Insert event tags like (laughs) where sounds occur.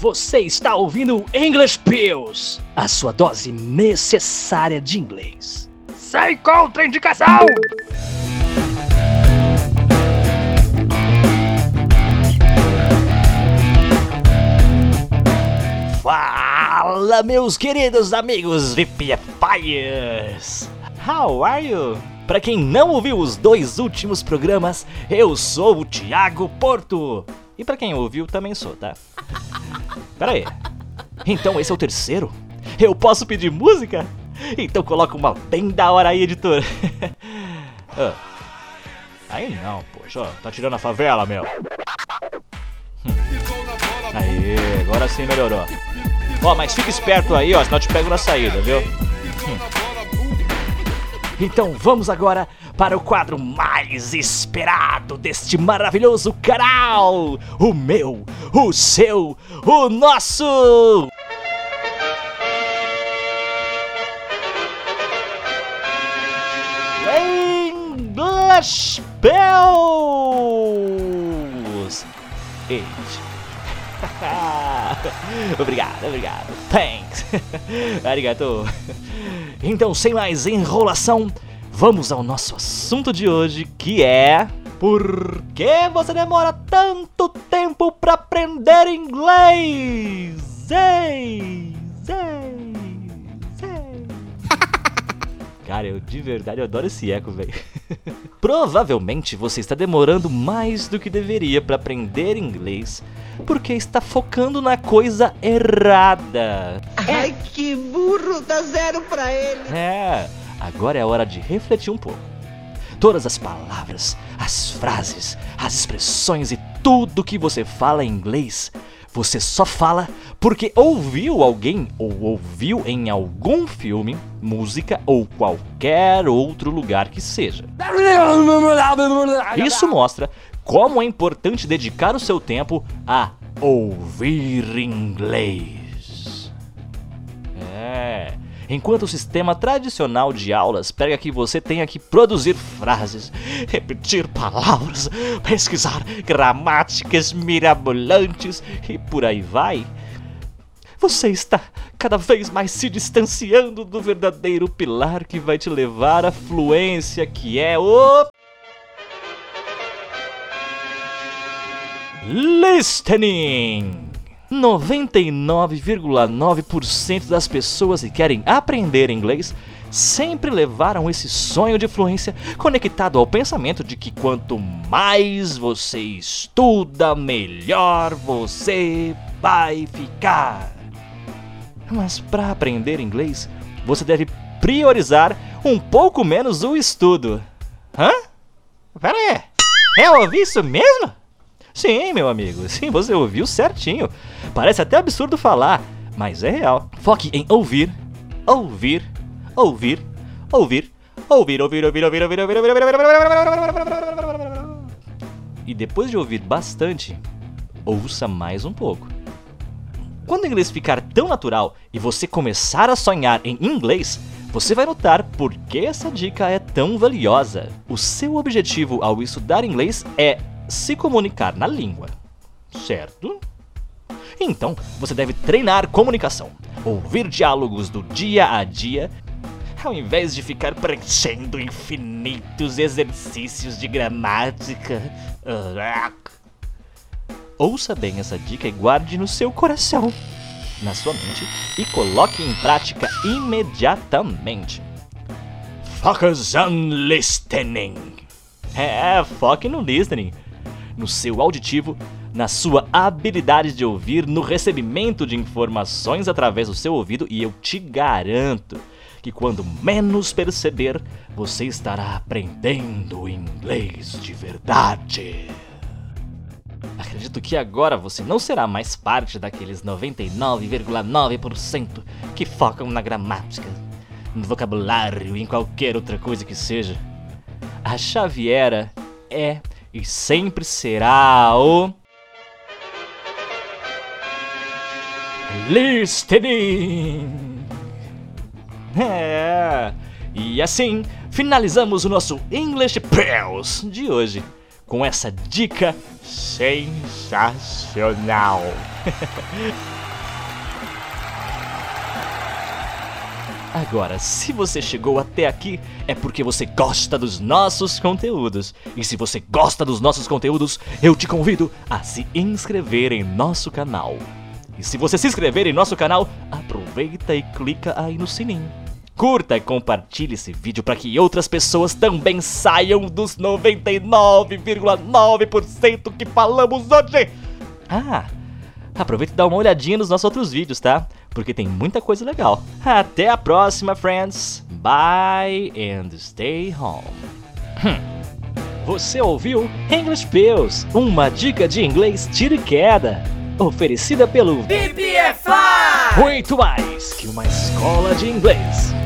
Você está ouvindo English Pills, a sua dose necessária de inglês. Sem contraindicação! Fala, meus queridos amigos VPFires! How are you? Para quem não ouviu os dois últimos programas, eu sou o Thiago Porto. E para quem ouviu, também sou, tá? Pera aí. Então esse é o terceiro? Eu posso pedir música? Então coloca uma bem da hora aí, editor. (laughs) Ah. Aí não, poxa, tá tirando a favela, meu. Hum. Aí, agora sim melhorou. Ó, mas fica esperto aí, ó, senão eu te pego na saída, viu? Hum. Então vamos agora para o quadro mais esperado deste maravilhoso canal: o meu, o seu, o nosso! English Bells! Eight. (laughs) obrigado, obrigado. Thanks. (laughs) Arigato. Então, sem mais enrolação, vamos ao nosso assunto de hoje, que é por que você demora tanto tempo para aprender inglês? Ei, ei. Cara, eu de verdade eu adoro esse eco, velho. (laughs) Provavelmente você está demorando mais do que deveria para aprender inglês porque está focando na coisa errada. Ai, que burro, dá zero pra ele. É, agora é hora de refletir um pouco. Todas as palavras, as frases, as expressões e tudo que você fala em inglês, você só fala porque ouviu alguém ou ouviu em algum filme, música ou qualquer outro lugar que seja. Isso mostra como é importante dedicar o seu tempo a ouvir inglês. Enquanto o sistema tradicional de aulas pega que você tenha que produzir frases, repetir palavras, pesquisar gramáticas mirabolantes e por aí vai, você está cada vez mais se distanciando do verdadeiro pilar que vai te levar à fluência, que é o Listening! 99,9% das pessoas que querem aprender inglês sempre levaram esse sonho de fluência conectado ao pensamento de que quanto mais você estuda, melhor você vai ficar. Mas para aprender inglês, você deve priorizar um pouco menos o estudo. Hã? Pera aí, eu ouvi isso mesmo? Sim, meu amigo, sim, você ouviu certinho. Parece até absurdo falar, mas é real. Foque em ouvir, ouvir, ouvir, ouvir, ouvir, ouvir, ouvir, ouvir, ouvir, ouvir, ouvir, E depois de ouvir bastante, ouça mais um pouco. Quando o inglês ficar tão natural e você começar a sonhar em inglês, você vai notar por que essa dica é tão valiosa. O seu objetivo ao estudar inglês é se comunicar na língua, certo? Então, você deve treinar comunicação, ouvir diálogos do dia a dia, ao invés de ficar preenchendo infinitos exercícios de gramática. Ouça bem essa dica e guarde no seu coração, na sua mente, e coloque em prática imediatamente. Focus on listening. É, foque no listening no seu auditivo, na sua habilidade de ouvir, no recebimento de informações através do seu ouvido e eu te garanto que quando menos perceber, você estará aprendendo inglês de verdade. Acredito que agora você não será mais parte daqueles 99,9% que focam na gramática, no vocabulário e em qualquer outra coisa que seja. A Xaviera é e sempre será o. Listening! É. E assim finalizamos o nosso English Pals de hoje com essa dica sensacional. (laughs) Agora, se você chegou até aqui, é porque você gosta dos nossos conteúdos. E se você gosta dos nossos conteúdos, eu te convido a se inscrever em nosso canal. E se você se inscrever em nosso canal, aproveita e clica aí no sininho. Curta e compartilhe esse vídeo para que outras pessoas também saiam dos 99,9% que falamos hoje. Ah, aproveita e dá uma olhadinha nos nossos outros vídeos, tá? Porque tem muita coisa legal. Até a próxima, friends. Bye and stay home. Hum. Você ouviu English Pills, uma dica de inglês tiro e queda, oferecida pelo BBFI! Muito mais que uma escola de inglês.